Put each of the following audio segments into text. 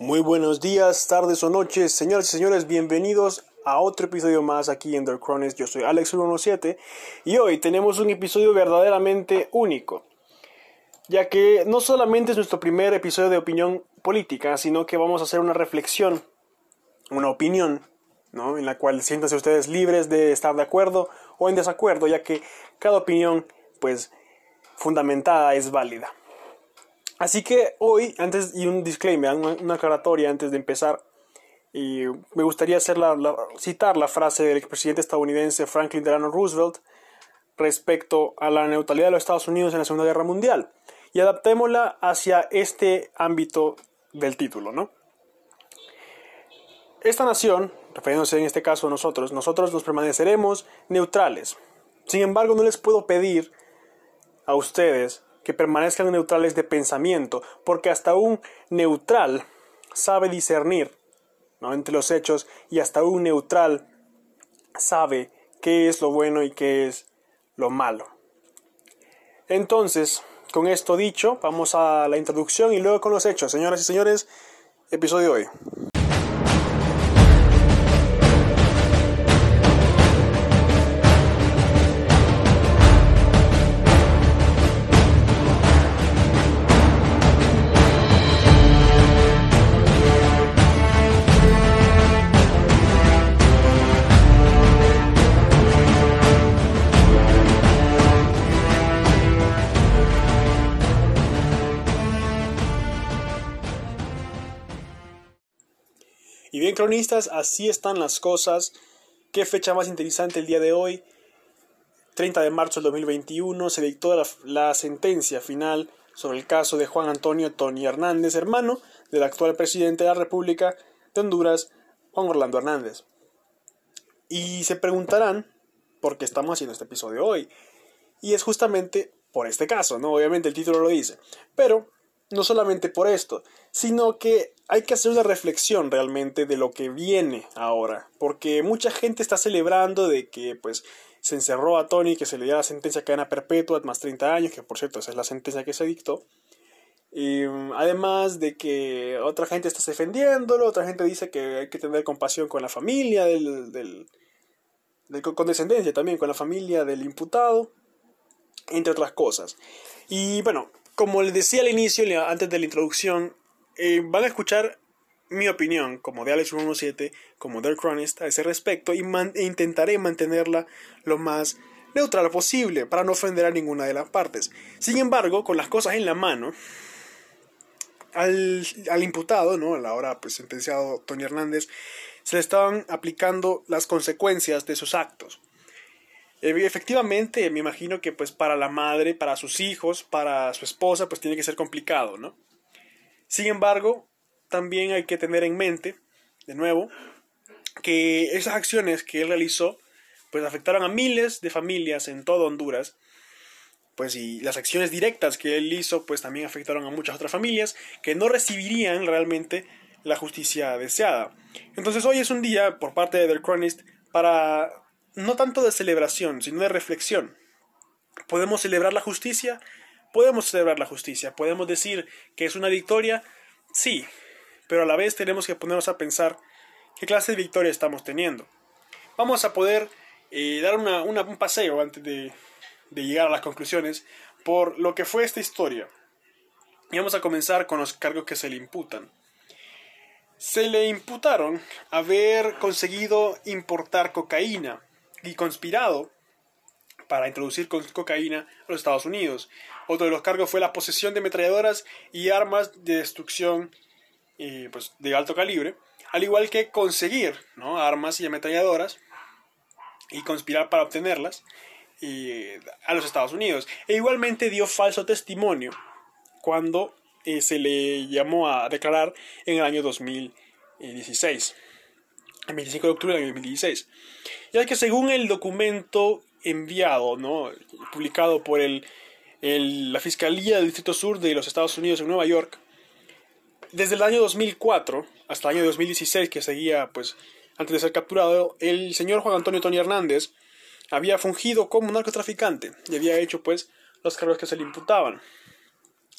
Muy buenos días, tardes o noches, señoras y señores, bienvenidos a otro episodio más aquí en The Chronicles. Yo soy Alex117 y hoy tenemos un episodio verdaderamente único, ya que no solamente es nuestro primer episodio de opinión política, sino que vamos a hacer una reflexión, una opinión, ¿no? en la cual siéntanse ustedes libres de estar de acuerdo o en desacuerdo, ya que cada opinión, pues, fundamentada es válida. Así que hoy, antes, y un disclaimer, una, aclaratoria antes de empezar, y me gustaría hacer citar la frase del expresidente estadounidense Franklin Delano Roosevelt respecto a la neutralidad de los Estados Unidos en la Segunda Guerra Mundial y adaptémosla hacia este ámbito del título, ¿no? Esta nación, refiriéndose en este caso a nosotros, nosotros nos permaneceremos neutrales. Sin embargo, no les puedo pedir a ustedes que permanezcan neutrales de pensamiento, porque hasta un neutral sabe discernir entre los hechos y hasta un neutral sabe qué es lo bueno y qué es lo malo. Entonces, con esto dicho, vamos a la introducción y luego con los hechos. Señoras y señores, episodio de hoy. Cronistas, así están las cosas. Qué fecha más interesante el día de hoy. 30 de marzo del 2021 se dictó la, sentencia final sobre el caso de Juan Antonio Tony Hernández, hermano del actual presidente de la República de Honduras, Juan Orlando Hernández. Y se preguntarán por qué estamos haciendo este episodio hoy. Y es justamente por este caso, ¿no? Obviamente el título lo dice. Pero no solamente por esto, sino que hay que hacer una reflexión realmente de lo que viene ahora, porque mucha gente está celebrando de que pues se encerró a Tony, que se le dio la sentencia de cadena perpetua, más 30 años, que por cierto esa es la sentencia que se dictó. Y además de que otra gente está defendiéndolo, otra gente dice que hay que tener compasión con la familia del, del, del condescendencia también con la familia del imputado, entre otras cosas. Y bueno, como les decía al inicio, antes de la introducción, eh, van a escuchar mi opinión como de Alex 117, como del Chronist a ese respecto y e intentaré mantenerla lo más neutral posible para no ofender a ninguna de las partes. Sin embargo, con las cosas en la mano, al, al imputado, ¿no? al ahora pues, sentenciado Tony Hernández, se le estaban aplicando las consecuencias de sus actos. Eh, efectivamente, me imagino que pues para la madre, para sus hijos, para su esposa, pues tiene que ser complicado, ¿no? Sin embargo, también hay que tener en mente, de nuevo, que esas acciones que él realizó, pues afectaron a miles de familias en todo Honduras, pues y las acciones directas que él hizo, pues también afectaron a muchas otras familias que no recibirían realmente la justicia deseada. Entonces hoy es un día por parte de The Chronist para no tanto de celebración, sino de reflexión. ¿Podemos celebrar la justicia? Podemos celebrar la justicia. ¿Podemos decir que es una victoria? Sí, pero a la vez tenemos que ponernos a pensar qué clase de victoria estamos teniendo. Vamos a poder eh, dar un paseo antes de, de llegar a las conclusiones por lo que fue esta historia. Y vamos a comenzar con los cargos que se le imputan. Se le imputaron haber conseguido importar cocaína y conspirado para introducir cocaína a los Estados Unidos. Otro de los cargos fue la posesión de ametralladoras y armas de destrucción eh, pues, de alto calibre, al igual que conseguir ¿no? armas y ametralladoras y conspirar para obtenerlas eh, a los Estados Unidos. E igualmente dio falso testimonio cuando eh, se le llamó a declarar en el año 2016 el 25 de octubre del 2016. Ya que según el documento enviado, ¿no? publicado por el, la Fiscalía del Distrito Sur de los Estados Unidos en Nueva York, desde el año 2004 hasta el año 2016, que seguía pues antes de ser capturado, el señor Juan Antonio Tony Hernández había fungido como narcotraficante y había hecho pues los cargos que se le imputaban.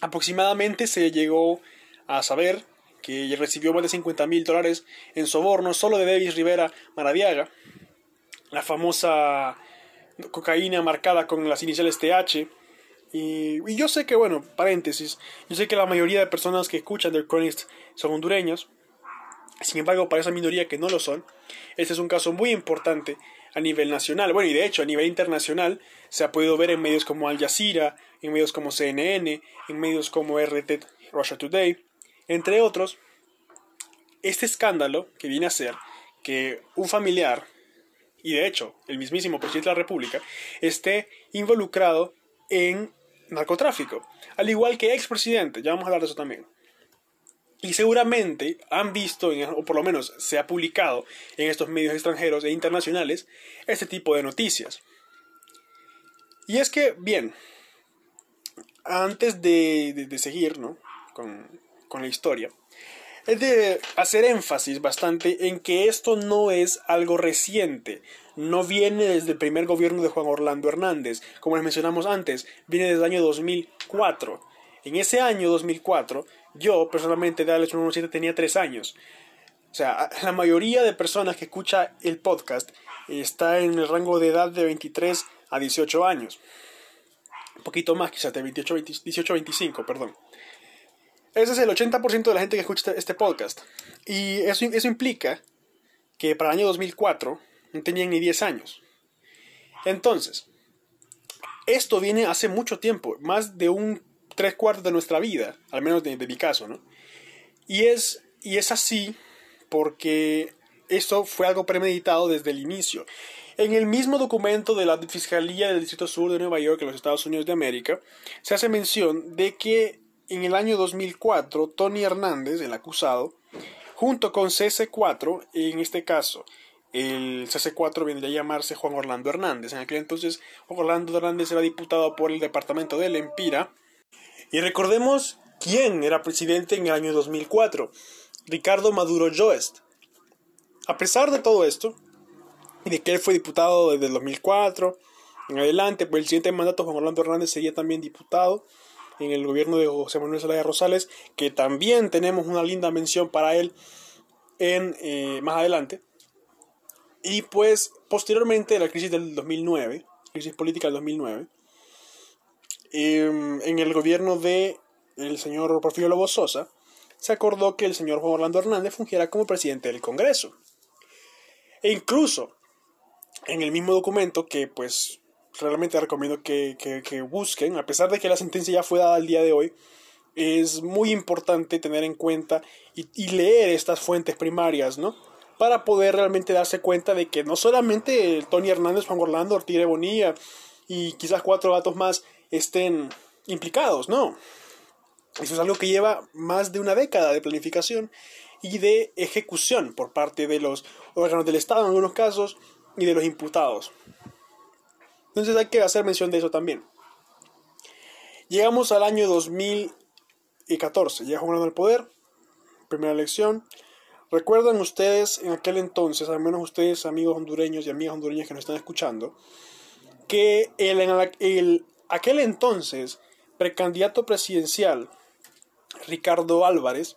Aproximadamente se llegó a saber que recibió más de 50 mil dólares en soborno solo de Davis Rivera Maradiaga, la famosa cocaína marcada con las iniciales TH. Y, yo sé que, bueno, paréntesis, yo sé que la mayoría de personas que escuchan The Chronist son hondureños, sin embargo, para esa minoría que no lo son, este es un caso muy importante a nivel nacional. Bueno, y de hecho, a nivel internacional, se ha podido ver en medios como Al Jazeera, en medios como CNN, en medios como RT Russia Today, entre otros. Este escándalo que viene a ser que un familiar, y de hecho el mismísimo presidente de la República, esté involucrado en narcotráfico, al igual que expresidente, ya vamos a hablar de eso también. Y seguramente han visto, o por lo menos se ha publicado en estos medios extranjeros e internacionales, este tipo de noticias. Y es que, bien, antes de, seguir con, con la historia, es de hacer énfasis bastante en que esto no es algo reciente, no viene desde el primer gobierno de Juan Orlando Hernández, como les mencionamos antes, viene desde el año 2004. En ese año 2004 yo, personalmente, de Alex 117 tenía 3 años. O sea, la mayoría de personas que escucha el podcast está en el rango de edad de 23 a 18 años. Un poquito más, quizás de 28, 18 a 25, perdón. Ese es el 80% de la gente que escucha este, este podcast. Y eso, eso implica que para el año 2004 no tenían ni 10 años. Entonces, esto viene hace mucho tiempo, más de un tres cuartos de nuestra vida, al menos de, mi caso, ¿no? Y es, y es así porque esto fue algo premeditado desde el inicio. En el mismo documento de la Fiscalía del Distrito Sur de Nueva York, en los Estados Unidos de América, se hace mención de que en el año 2004, Tony Hernández, el acusado, junto con CC4, en este caso, el CC4 vendría a llamarse Juan Orlando Hernández. En aquel entonces, Juan Orlando Hernández era diputado por el departamento del Empira y recordemos quién era presidente en el año 2004, Ricardo Maduro Joest. A pesar de todo esto, y de que él fue diputado desde el 2004 en adelante, pues el siguiente mandato Juan Orlando Hernández sería también diputado en el gobierno de José Manuel Zelaya Rosales, que también tenemos una linda mención para él en, eh, más adelante. Y pues posteriormente la crisis del 2009, crisis política del 2009, Em, en el gobierno de el señor Porfirio Lobo Sosa, se acordó que el señor Juan Orlando Hernández fungiera como presidente del Congreso. E incluso, en el mismo documento que pues realmente recomiendo que, que, busquen, a pesar de que la sentencia ya fue dada al día de hoy, es muy importante tener en cuenta y, y, leer estas fuentes primarias, ¿no? Para poder realmente darse cuenta de que no solamente Tony Hernández, Juan Orlando, Ortiz Bonilla y quizás cuatro datos más estén implicados, no. Eso es algo que lleva más de una década de planificación y de ejecución por parte de los órganos del Estado en algunos casos y de los imputados. Entonces hay que hacer mención de eso también. Llegamos al año 2014, ya jugando al poder, primera elección. ¿Recuerdan ustedes en aquel entonces, al menos ustedes amigos hondureños y amigas hondureñas que nos están escuchando, que el, el aquel entonces precandidato presidencial Ricardo Álvarez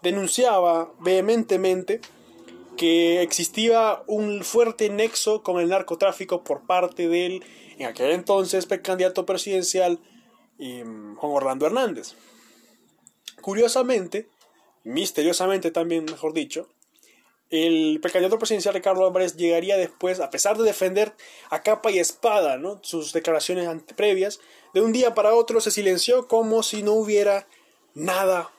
denunciaba vehementemente que existía un fuerte nexo con el narcotráfico por parte del, en aquel entonces, precandidato presidencial em, Juan Orlando Hernández. Curiosamente, misteriosamente también, mejor dicho, el precandidato presidencial Ricardo Álvarez llegaría después, a pesar de defender a capa y espada ¿no? sus declaraciones previas, de un día para otro se silenció como si no hubiera nada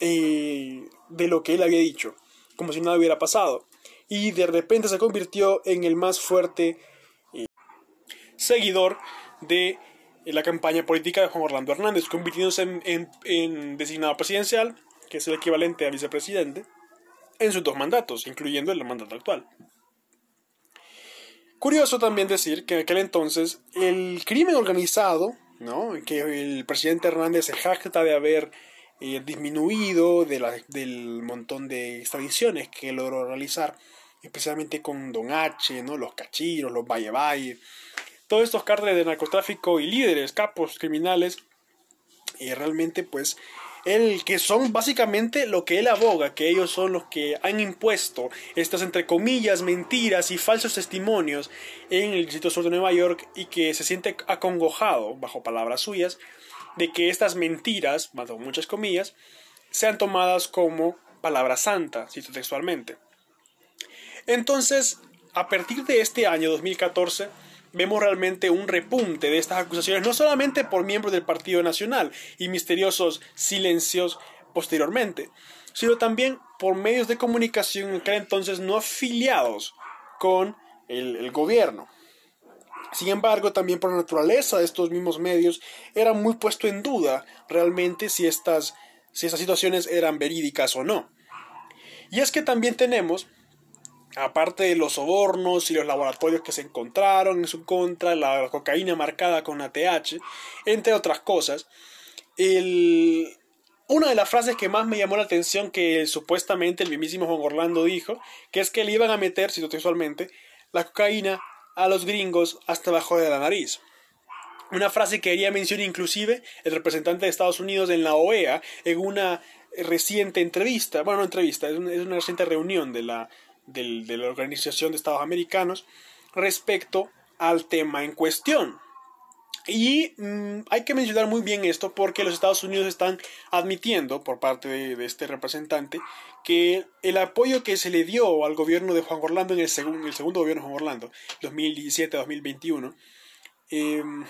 eh, de lo que él había dicho, como si nada hubiera pasado. Y de repente se convirtió en el más fuerte eh, seguidor de la campaña política de Juan Orlando Hernández, convirtiéndose en designado presidencial, que es el equivalente a vicepresidente en sus dos mandatos, incluyendo el mandato actual. Curioso también decir que en aquel entonces el crimen organizado, ¿no? que el presidente Hernández se jacta de haber eh, disminuido de del montón de extradiciones que logró realizar, especialmente con Don H, ¿no? los cachiros, los Valle Valle, todos estos cárteles de narcotráfico y líderes, capos criminales, y realmente pues el que son básicamente lo que él aboga, que ellos son los que han impuesto estas entre comillas mentiras y falsos testimonios en el Distrito Sur de Nueva York y que se siente acongojado, bajo palabras suyas, de que estas mentiras, bajo muchas comillas, sean tomadas como palabra santa, cito textualmente. Entonces, a partir de este año 2014, vemos realmente un repunte de estas acusaciones, no solamente por miembros del Partido Nacional y misteriosos silencios posteriormente, sino también por medios de comunicación en aquel entonces no afiliados con el, gobierno. Sin embargo, también por la naturaleza de estos mismos medios, era muy puesto en duda realmente si estas, si estas situaciones eran verídicas o no. Y es que también tenemos aparte de los sobornos y los laboratorios que se encontraron en su contra, la cocaína marcada con ATH, entre otras cosas, una de las frases que más me llamó la atención que supuestamente el mismísimo Juan Orlando dijo, que es que le iban a meter, cito textualmente, la cocaína a los gringos hasta abajo de la nariz. Una frase que haría mención inclusive el representante de Estados Unidos en la OEA en una reciente entrevista, bueno, no entrevista, es una reciente reunión de la de la Organización de Estados Americanos respecto al tema en cuestión. Y mm, hay que mencionar muy bien esto porque los Estados Unidos están admitiendo por parte de, este representante que el apoyo que se le dio al gobierno de Juan Orlando en el, segundo gobierno de Juan Orlando, 2017-2021, em,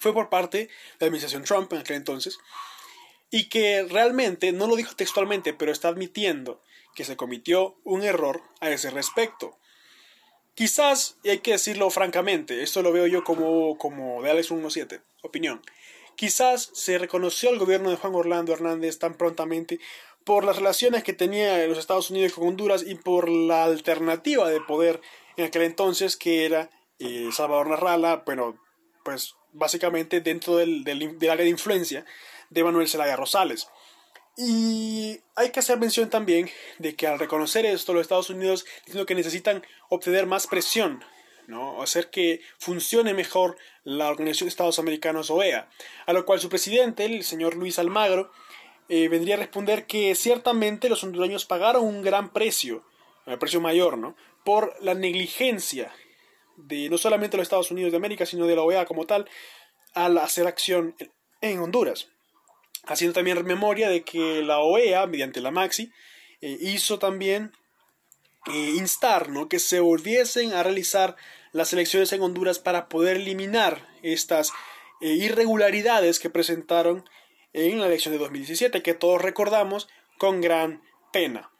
fue por parte de la administración Trump en aquel entonces, y que realmente, no lo dijo textualmente, pero está admitiendo que se cometió un error a ese respecto. Quizás, y hay que decirlo francamente, esto lo veo yo como, como de Alex 17, opinión. Quizás se reconoció al gobierno de Juan Orlando Hernández tan prontamente por las relaciones que tenía los Estados Unidos con Honduras y por la alternativa de poder en aquel entonces que era eh, Salvador Narrala, bueno, pues básicamente dentro del, del, área de influencia de Manuel Zelaya Rosales. Y hay que hacer mención también de que al reconocer esto, los Estados Unidos diciendo que necesitan obtener más presión, ¿no? hacer que funcione mejor la Organización de Estados Americanos OEA, a lo cual su presidente, el señor Luis Almagro, eh, vendría a responder que ciertamente los hondureños pagaron un gran precio, un precio mayor, ¿no? por la negligencia de no solamente los Estados Unidos de América, sino de la OEA como tal, al hacer acción en Honduras haciendo también memoria de que la OEA, mediante la Maxi, eh, hizo también eh, instar ¿no? que se volviesen a realizar las elecciones en Honduras para poder eliminar estas eh, irregularidades que presentaron en la elección de 2017, que todos recordamos con gran pena.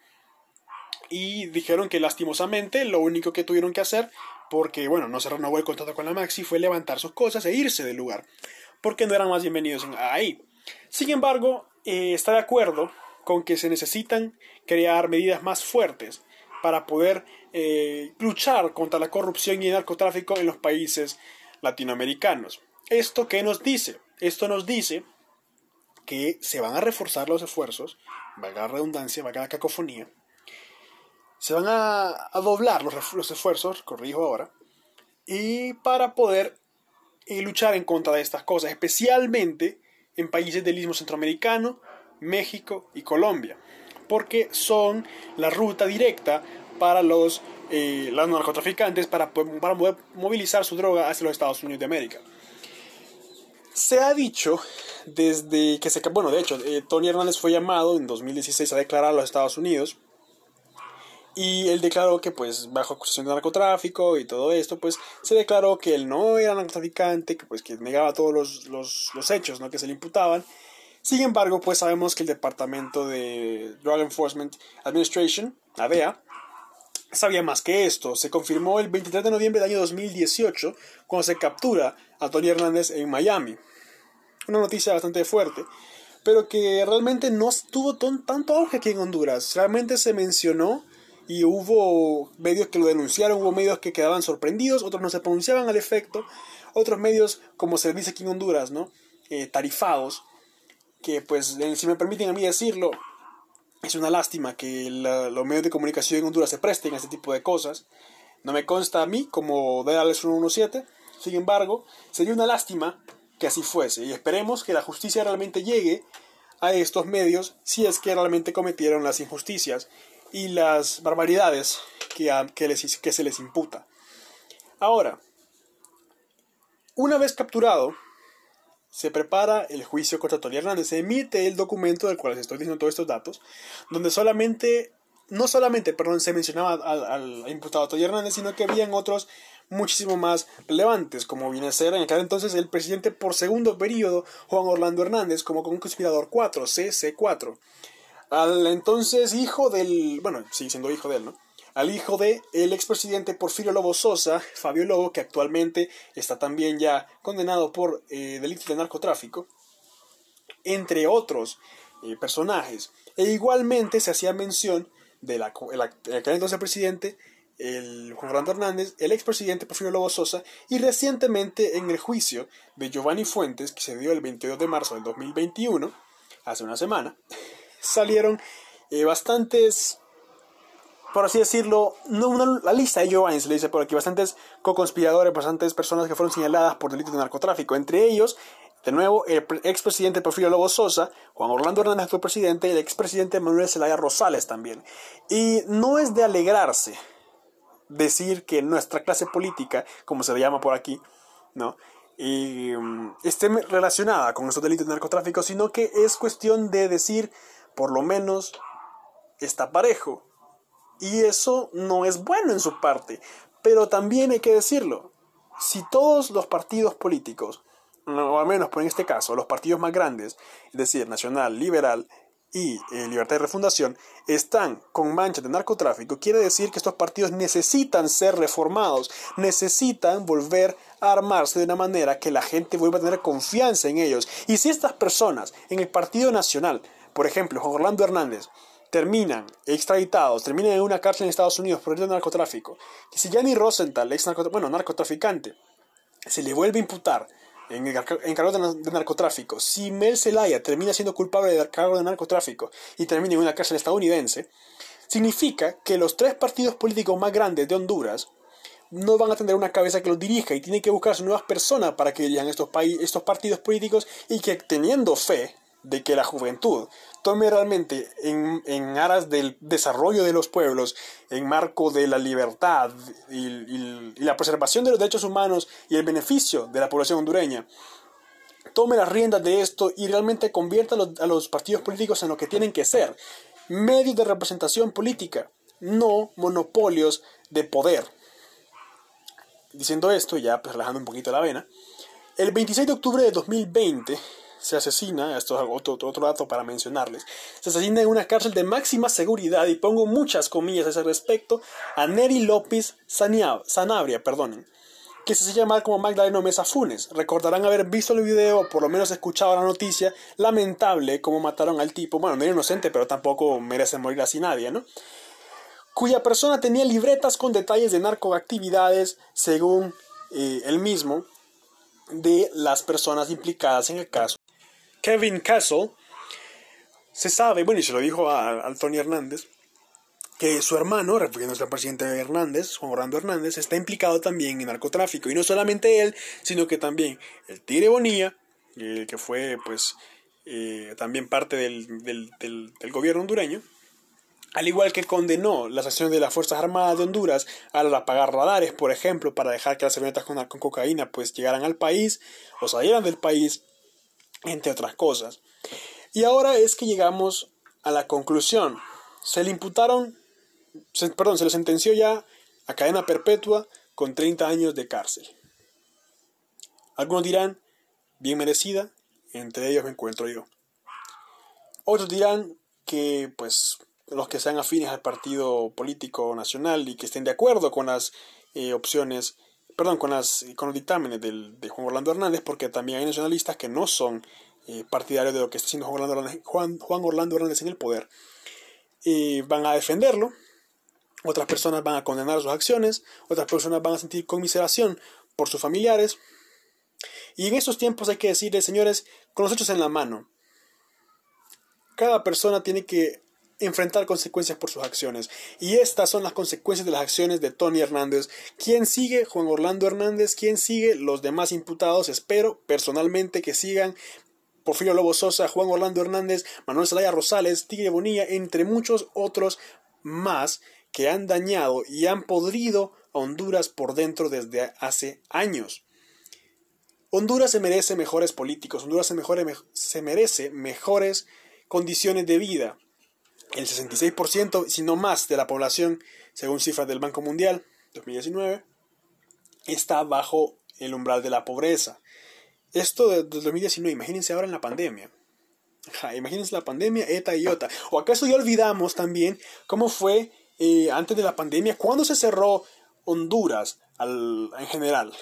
Y dijeron que lastimosamente lo único que tuvieron que hacer, porque bueno, no se renovó el contrato con la Maxi, fue levantar sus cosas e irse del lugar, porque no eran más bienvenidos ahí. Sin embargo, eh, está de acuerdo con que se necesitan crear medidas más fuertes para poder eh, luchar contra la corrupción y el narcotráfico en los países latinoamericanos. ¿Esto qué nos dice? Esto nos dice que se van a reforzar los esfuerzos, valga la redundancia, valga la cacofonía, se van a, doblar los, los, esfuerzos, corrijo ahora, y para poder eh, luchar en contra de estas cosas, especialmente en países del istmo centroamericano, México y Colombia, porque son la ruta directa para los, eh, narcotraficantes para, para movilizar su droga hacia los Estados Unidos de América. Se ha dicho desde que se... Bueno, de hecho, eh, Tony Hernández fue llamado en 2016 a declarar a los Estados Unidos y él declaró que pues bajo acusación de narcotráfico y todo esto pues se declaró que él no era narcotraficante que pues que negaba todos los, los, los hechos ¿no? que se le imputaban. Sin embargo pues sabemos que el departamento de Drug Enforcement Administration la DEA sabía más que esto. Se confirmó el 23 de noviembre del año 2018 cuando se captura a Tony Hernández en Miami. Una noticia bastante fuerte pero que realmente no tuvo tanto auge aquí en Honduras. Realmente se mencionó y hubo medios que lo denunciaron, hubo medios que quedaban sorprendidos, otros no se pronunciaban al efecto, otros medios, como se dice aquí en Honduras, ¿no? Eh, tarifados, que pues, si me permiten a mí decirlo, es una lástima que los medios de comunicación en Honduras se presten a este tipo de cosas. No me consta a mí como de Alex 117, sin embargo, sería una lástima que así fuese y esperemos que la justicia realmente llegue a estos medios si es que realmente cometieron las injusticias y las barbaridades que, que, se les imputa. Ahora, una vez capturado, se prepara el juicio contra Tony Hernández, se emite el documento del cual les estoy diciendo todos estos datos, donde solamente, no solamente, perdón, se mencionaba al, imputado Tony Hernández, sino que habían otros muchísimo más relevantes, como viene a ser en aquel entonces el presidente por segundo periodo, Juan Orlando Hernández, como conspirador 4, CC4. Al entonces hijo del, bueno, sigue siendo hijo de él, ¿no? Al hijo de el expresidente Porfirio Lobo Sosa, Fabio Lobo, que actualmente está también ya condenado por eh, delitos de narcotráfico, entre otros eh, personajes. E igualmente se hacía mención de la, el, aquel entonces presidente el Juan Orlando Hernández, el expresidente Porfirio Lobo Sosa y recientemente en el juicio de Giovanni Fuentes, que se dio el 22 de marzo del 2021, hace una semana, salieron eh, bastantes, por así decirlo, no una, la lista de Giovanni se le dice por aquí, bastantes co-conspiradores, bastantes personas que fueron señaladas por delitos de narcotráfico, entre ellos de nuevo, el expresidente Porfirio Lobo Sosa, Juan Orlando Hernández, actual presidente, y el expresidente Manuel Zelaya Rosales también. Y no es de alegrarse decir que nuestra clase política, como se le llama por aquí, ¿no? Mm, esté relacionada con estos delitos de narcotráfico, sino que es cuestión de decir, por lo menos, está parejo. Y eso no es bueno en su parte. Pero también hay que decirlo, si todos los partidos políticos, o al menos por en este caso, los partidos más grandes, es decir, Nacional, Liberal y eh, Libertad de Refundación están con manchas de narcotráfico, quiere decir que estos partidos necesitan ser reformados, necesitan volver a armarse de una manera que la gente vuelva a tener confianza en ellos. Y si estas personas en el Partido Nacional, por ejemplo, Juan Orlando Hernández, terminan extraditados, terminan en una cárcel en Estados Unidos por el narcotráfico, y si Gianni Rosenthal, ex bueno, narcotraficante, se le vuelve a imputar en cargo de, narcotráfico, si Mel Zelaya termina siendo culpable de cargo de narcotráfico y termina en una cárcel estadounidense, significa que los tres partidos políticos más grandes de Honduras no van a tener una cabeza que los dirija y tienen que buscarse nuevas personas para que dirijan estos, estos partidos políticos y que teniendo fe de que la juventud tome realmente en, en aras del desarrollo de los pueblos, en marco de la libertad y, la preservación de los derechos humanos y el beneficio de la población hondureña, tome las riendas de esto y realmente convierta a los, partidos políticos en lo que tienen que ser, medios de representación política, no monopolios de poder. Diciendo esto, ya pues relajando un poquito la vena, el 26 de octubre de 2020, se asesina, esto es otro, dato para mencionarles, se asesina en una cárcel de máxima seguridad, y pongo muchas comillas a ese respecto, a Neri López Sanabria, perdonen, que se llama como Magdaleno Mesa Funes. Recordarán haber visto el video, o por lo menos escuchado la noticia, lamentable cómo mataron al tipo, bueno, no era inocente, pero tampoco merece morir así nadie, ¿no? Cuya persona tenía libretas con detalles de narcoactividades, según eh, él mismo, de las personas implicadas en el caso. Kevin Castle, se sabe, bueno, y se lo dijo a, Tony Hernández, que su hermano, refiriéndose al presidente Hernández, Juan Orlando Hernández, está implicado también en narcotráfico. Y no solamente él, sino que también el Tigre Bonilla, eh, que fue pues eh, también parte del, del, del, gobierno hondureño, al igual que condenó las acciones de las Fuerzas Armadas de Honduras al apagar radares, por ejemplo, para dejar que las avionetas con, con cocaína pues llegaran al país o salieran del país, entre otras cosas. Y ahora es que llegamos a la conclusión. Se le imputaron, perdón, se le sentenció ya a cadena perpetua con 30 años de cárcel. Algunos dirán, bien merecida, entre ellos me encuentro yo. Otros dirán que, pues, los que sean afines al partido político nacional y que estén de acuerdo con las eh, opciones perdón, con, las, con los dictámenes de Juan Orlando Hernández, porque también hay nacionalistas que no son eh, partidarios de lo que está haciendo Juan Orlando Hernández, Juan, Orlando Hernández en el poder. Y van a defenderlo, otras personas van a condenar sus acciones, otras personas van a sentir conmiseración por sus familiares. Y en estos tiempos hay que decirles, señores, con los hechos en la mano, cada persona tiene que enfrentar consecuencias por sus acciones. Y estas son las consecuencias de las acciones de Tony Hernández. ¿Quién sigue? Juan Orlando Hernández. ¿Quién sigue? Los demás imputados. Espero personalmente que sigan Porfirio Lobo Sosa, Juan Orlando Hernández, Manuel Zelaya Rosales, Tigre Bonilla, entre muchos otros más que han dañado y han podrido a Honduras por dentro desde hace años. Honduras se merece mejores políticos, Honduras se, se merece mejores condiciones de vida. El 66%, si no más, de la población, según cifras del Banco Mundial 2019, está bajo el umbral de la pobreza. Esto de 2019, imagínense ahora en la pandemia. imagínense la pandemia, ETA y IOTA. ¿O acaso ya olvidamos también cómo fue eh, antes de la pandemia? ¿Cuándo se cerró Honduras al, en general?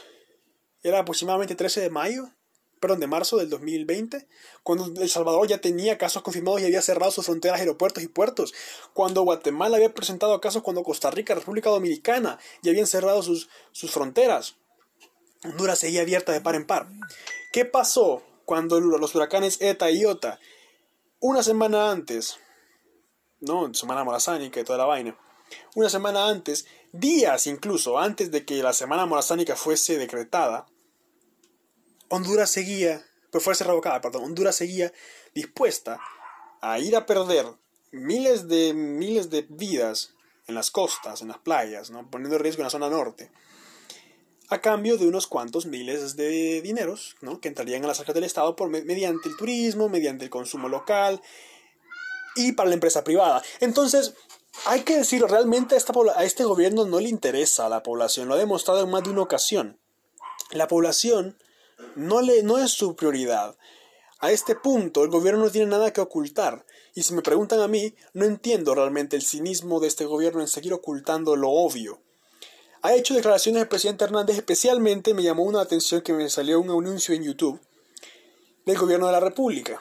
Era aproximadamente 13 de mayo, perdón, de marzo del 2020, cuando El Salvador ya tenía casos confirmados y había cerrado sus fronteras, aeropuertos y puertos, cuando Guatemala había presentado casos, cuando Costa Rica, República Dominicana ya habían cerrado sus, sus fronteras. Honduras seguía abierta de par en par. ¿Qué pasó cuando los huracanes ETA y IOTA, una semana antes, no, semana morazánica y toda la vaina, una semana antes, días incluso antes de que la semana morazánica fuese decretada, Honduras seguía, pues fuese revocada, perdón, Honduras seguía dispuesta a ir a perder miles de miles de vidas en las costas, en las playas, ¿no? poniendo en riesgo en la zona norte, a cambio de unos cuantos miles de dineros ¿no? que entrarían a las arcas del Estado por, mediante el turismo, mediante el consumo local y para la empresa privada. Entonces, hay que decirlo, realmente a, esta, a este gobierno no le interesa a la población, lo ha demostrado en más de una ocasión. La población no, le, no es su prioridad. A este punto el gobierno no tiene nada que ocultar. Y si me preguntan a mí, no entiendo realmente el cinismo de este gobierno en seguir ocultando lo obvio. Ha hecho declaraciones el presidente Hernández, especialmente me llamó una atención que me salió un anuncio en YouTube del gobierno de la República.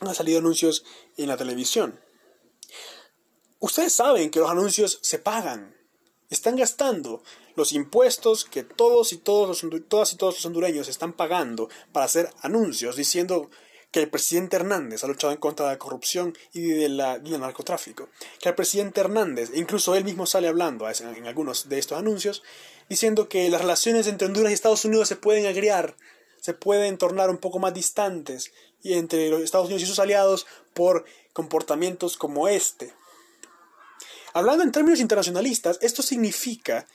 Han salido anuncios en la televisión. Ustedes saben que los anuncios se pagan. Están gastando los impuestos que todos y todos los, todas y todos los hondureños están pagando para hacer anuncios diciendo que el presidente Hernández ha luchado en contra de la corrupción y de la, del narcotráfico. Que el presidente Hernández, incluso él mismo sale hablando en algunos de estos anuncios, diciendo que las relaciones entre Honduras y Estados Unidos se pueden agriar, se pueden tornar un poco más distantes y entre los Estados Unidos y sus aliados por comportamientos como este. Hablando en términos internacionalistas, esto significa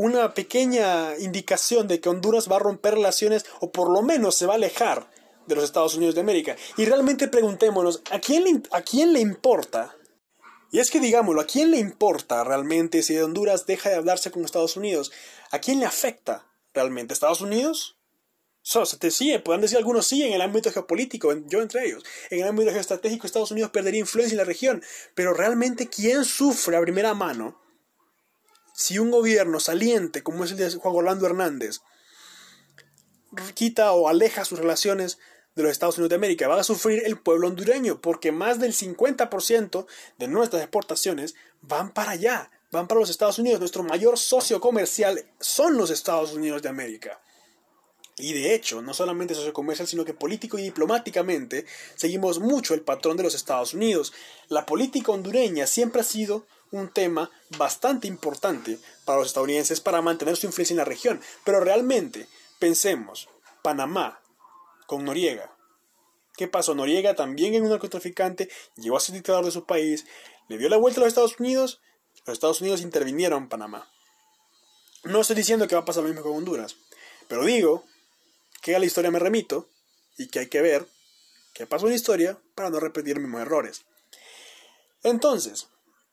una pequeña indicación de que Honduras va a romper relaciones o por lo menos se va a alejar de los Estados Unidos de América. Y realmente preguntémonos, ¿a quién le, a quién le importa? Y es que digámoslo, ¿a quién le importa realmente si Honduras deja de hablarse con Estados Unidos? ¿A quién le afecta realmente? ¿Estados Unidos? So, se te sigue, pueden decir algunos sí en el ámbito geopolítico, yo entre ellos. En el ámbito geoestratégico Estados Unidos perdería influencia en la región. Pero realmente, ¿quién sufre a primera mano si un gobierno saliente como es el de Juan Orlando Hernández quita o aleja sus relaciones de los Estados Unidos de América, va a sufrir el pueblo hondureño, porque más del 50% de nuestras exportaciones van para allá, van para los Estados Unidos. Nuestro mayor socio comercial son los Estados Unidos de América. Y de hecho, no solamente socio comercial, sino que político y diplomáticamente seguimos mucho el patrón de los Estados Unidos. La política hondureña siempre ha sido un tema bastante importante para los estadounidenses para mantener su influencia en la región. Pero realmente, pensemos, Panamá con Noriega. ¿Qué pasó? Noriega también es un narcotraficante, llegó a ser dictador de su país, le dio la vuelta a los Estados Unidos, los Estados Unidos intervinieron en Panamá. No estoy diciendo que va a pasar lo mismo con Honduras, pero digo que a la historia me remito y que hay que ver qué pasó en la historia para no repetir mismos errores. Entonces,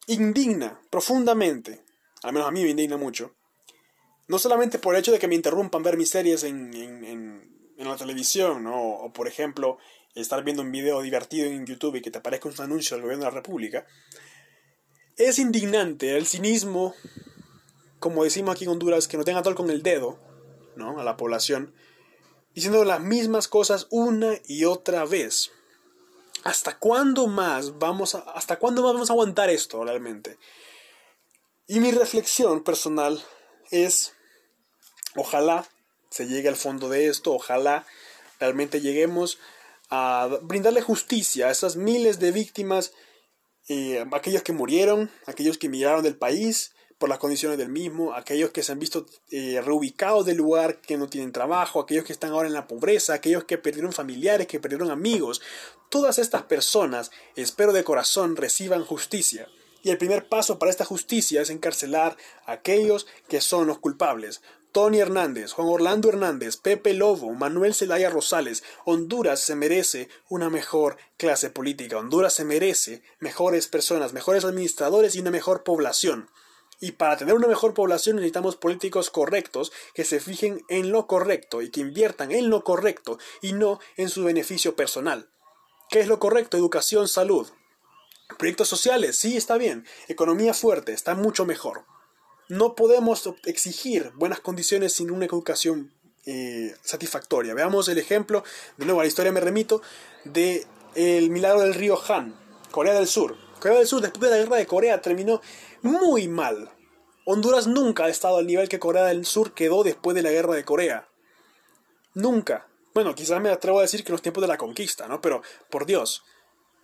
indigna profundamente, al menos a mí me indigna mucho, no solamente por el hecho de que me interrumpan ver mis series en, en, la televisión, o por ejemplo, estar viendo un video divertido en YouTube y que te aparezca un anuncio del gobierno de la República, es indignante el cinismo, como decimos aquí en Honduras, que no tenga todo con el dedo ¿no? a la población, diciendo las mismas cosas una y otra vez. ¿Hasta cuándo más vamos a, hasta cuándo vamos a aguantar esto realmente? Y mi reflexión personal es, ojalá se llegue al fondo de esto, ojalá realmente lleguemos a brindarle justicia a esas miles de víctimas eh, aquellos que murieron, aquellos que emigraron del país por las condiciones del mismo, aquellos que se han visto eh, reubicados del lugar, que no tienen trabajo, aquellos que están ahora en la pobreza, aquellos que perdieron familiares, que perdieron amigos. Todas estas personas, espero de corazón, reciban justicia. Y el primer paso para esta justicia es encarcelar a aquellos que son los culpables. Tony Hernández, Juan Orlando Hernández, Pepe Lobo, Manuel Zelaya Rosales, Honduras se merece una mejor clase política. Honduras se merece mejores personas, mejores administradores y una mejor población. Y para tener una mejor población necesitamos políticos correctos que se fijen en lo correcto y que inviertan en lo correcto y no en su beneficio personal. ¿Qué es lo correcto? Educación, salud. Proyectos sociales, sí, está bien. Economía fuerte, está mucho mejor. No podemos exigir buenas condiciones sin una educación eh, satisfactoria. Veamos el ejemplo, de nuevo a la historia me remito, de el milagro del río Han, Corea del Sur. Corea del Sur, después de la guerra de Corea, terminó muy mal. Honduras nunca ha estado al nivel que Corea del Sur quedó después de la guerra de Corea. Nunca. Bueno, quizás me atrevo a decir que en los tiempos de la conquista, ¿no? Pero, por Dios,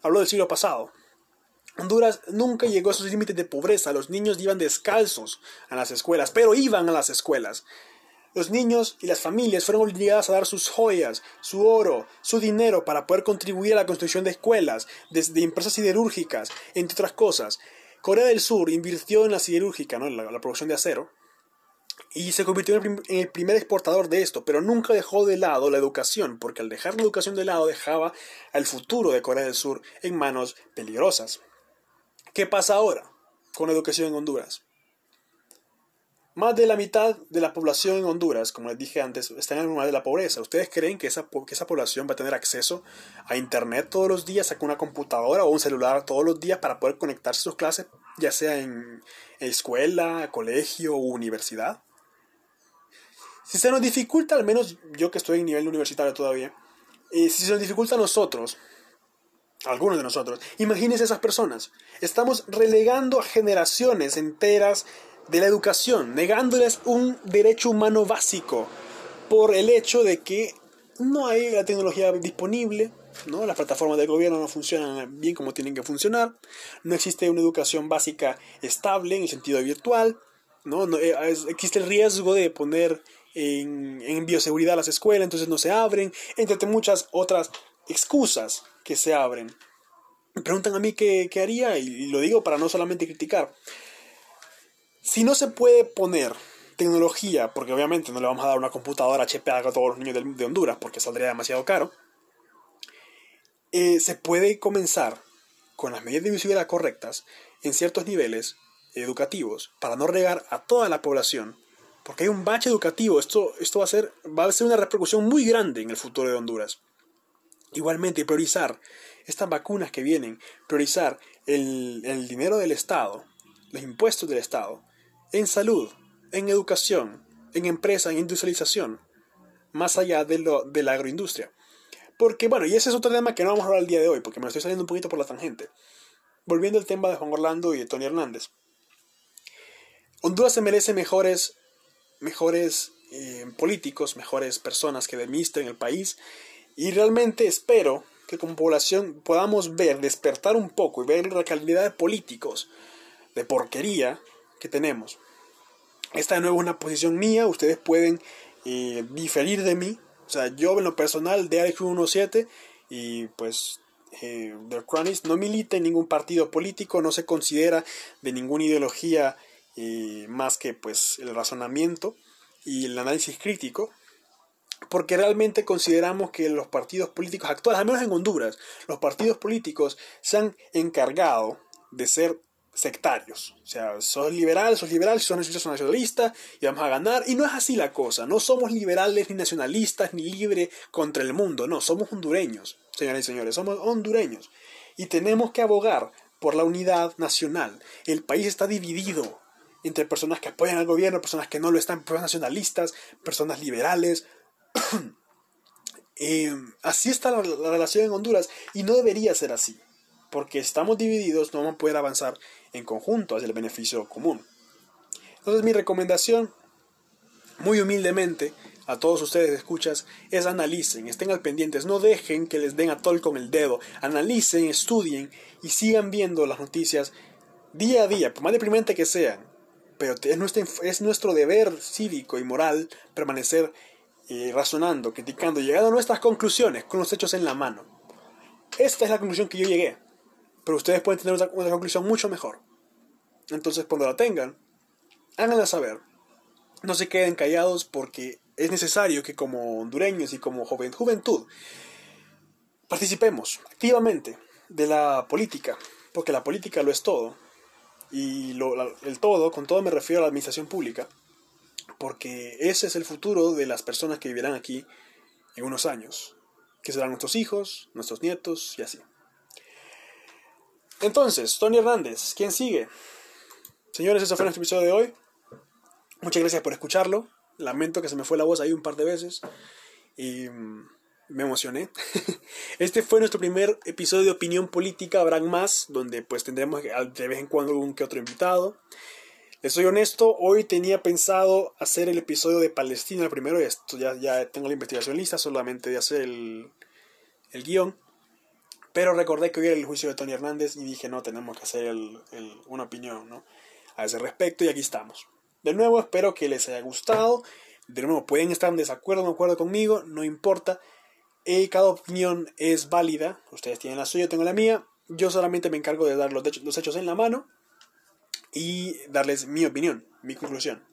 hablo del siglo pasado. Honduras nunca llegó a sus límites de pobreza. Los niños iban descalzos a las escuelas, pero iban a las escuelas. Los niños y las familias fueron obligadas a dar sus joyas, su oro, su dinero para poder contribuir a la construcción de escuelas, de, empresas siderúrgicas, entre otras cosas. Corea del Sur invirtió en la siderúrgica, ¿no? en la, producción de acero, y se convirtió en el, primer exportador de esto, pero nunca dejó de lado la educación, porque al dejar la educación de lado dejaba al futuro de Corea del Sur en manos peligrosas. ¿Qué pasa ahora con la educación en Honduras? Más de la mitad de la población en Honduras, como les dije antes, está en el lugar de la pobreza. ¿Ustedes creen que esa, que esa población va a tener acceso a Internet todos los días, a una computadora o un celular todos los días para poder conectarse a sus clases, ya sea en escuela, colegio u universidad? Si se nos dificulta, al menos yo que estoy en nivel universitario todavía, y si se nos dificulta a nosotros, algunos de nosotros, imagínense esas personas. Estamos relegando a generaciones enteras de la educación, negándoles un derecho humano básico por el hecho de que no hay la tecnología disponible, ¿no? las plataformas del gobierno no funcionan bien como tienen que funcionar, no existe una educación básica estable en el sentido virtual, ¿no? Eh, existe el riesgo de poner en, en bioseguridad las escuelas, entonces no se abren, entre muchas otras excusas que se abren. Me preguntan a mí qué, qué haría y lo digo para no solamente criticar. Si no se puede poner tecnología, porque obviamente no le vamos a dar una computadora HP a todos los niños de, Honduras, porque saldría demasiado caro, eh, se puede comenzar con las medidas de visibilidad correctas en ciertos niveles educativos para no regar a toda la población, porque hay un bache educativo, esto, esto va, a ser, va a ser una repercusión muy grande en el futuro de Honduras. Igualmente, priorizar estas vacunas que vienen, priorizar el, el dinero del Estado, los impuestos del Estado, en salud, en educación, en empresa, en industrialización, más allá de, lo, de la agroindustria. Porque, bueno, y ese es otro tema que no vamos a hablar el día de hoy, porque me estoy saliendo un poquito por la tangente. Volviendo al tema de Juan Orlando y de Tony Hernández. Honduras se merece mejores, mejores eh, políticos, mejores personas que administren el país. Y realmente espero que como población podamos ver, despertar un poco y ver la calidad de políticos de porquería que tenemos. Esta de nuevo es una posición mía, ustedes pueden eh, diferir de mí. O sea, yo en lo personal de Alex 17 y pues eh, The Chronist no milita en ningún partido político, no se considera de ninguna ideología eh, más que pues el razonamiento y el análisis crítico, porque realmente consideramos que los partidos políticos actuales, al menos en Honduras, los partidos políticos se han encargado de ser sectarios. O sea, sos liberal, sos liberal, si sos nacionalista y vamos a ganar. Y no es así la cosa. No somos liberales ni nacionalistas ni libre contra el mundo. No, somos hondureños, señoras y señores. Somos hondureños. Y tenemos que abogar por la unidad nacional. El país está dividido entre personas que apoyan al gobierno, personas que no lo están, personas nacionalistas, personas liberales. Eh, así está la relación en Honduras y no debería ser así porque estamos divididos no vamos a poder avanzar en conjunto hacia el beneficio común. Entonces mi recomendación, muy humildemente, a todos ustedes escuchas es analicen, estén al pendientes, no dejen que les den a tol con el dedo, analicen, estudien y sigan viendo las noticias día a día, por más deprimente que sean. Pero es nuestro, es nuestro deber cívico y moral permanecer eh, razonando, criticando, llegando a nuestras conclusiones con los hechos en la mano. Esta es la conclusión que yo llegué, pero ustedes pueden tener una, conclusión mucho mejor. Entonces, cuando la tengan, háganla saber. No se queden callados porque es necesario que como hondureños y como joven, juventud participemos activamente de la política, porque la política lo es todo. Y lo, el todo, con todo me refiero a la administración pública, porque ese es el futuro de las personas que vivirán aquí en unos años, que serán nuestros hijos, nuestros nietos y así. Entonces, Tony Hernández, ¿quién sigue? Señores, eso fue nuestro episodio de hoy. Muchas gracias por escucharlo. Lamento que se me fue la voz ahí un par de veces. Y mm, me emocioné. Este fue nuestro primer episodio de opinión política. Habrán más, donde pues tendremos de vez en cuando algún que otro invitado. Les soy honesto, hoy tenía pensado hacer el episodio de Palestina el primero. Esto ya, ya tengo la investigación lista, solamente de hacer el, el guion. Pero recordé que hoy era el juicio de Tony Hernández y dije, no, tenemos que hacer una opinión ¿no? a ese respecto y aquí estamos. De nuevo, espero que les haya gustado. De nuevo, pueden estar en desacuerdo o de acuerdo conmigo, no importa. Eh, cada opinión es válida. Ustedes tienen la suya, yo tengo la mía. Yo solamente me encargo de dar los, los hechos en la mano y darles mi opinión, mi conclusión.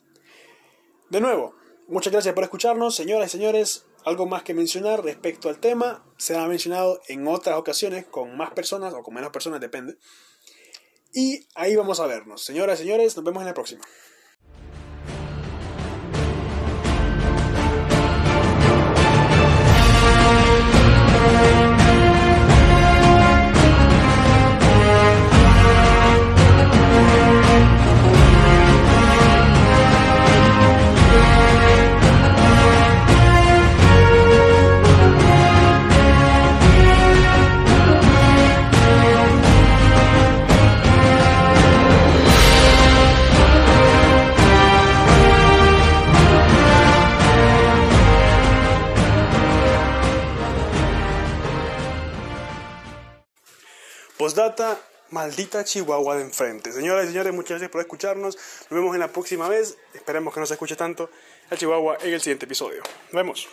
De nuevo, muchas gracias por escucharnos, señoras y señores. Algo más que mencionar respecto al tema será mencionado en otras ocasiones con más personas o con menos personas, depende. Y ahí vamos a vernos. Señoras y señores, nos vemos en la próxima. Postdata, maldita Chihuahua de enfrente. Señoras y señores, muchas gracias por escucharnos. Nos vemos en la próxima vez. Esperemos que no se escuche tanto el Chihuahua en el siguiente episodio. Nos vemos.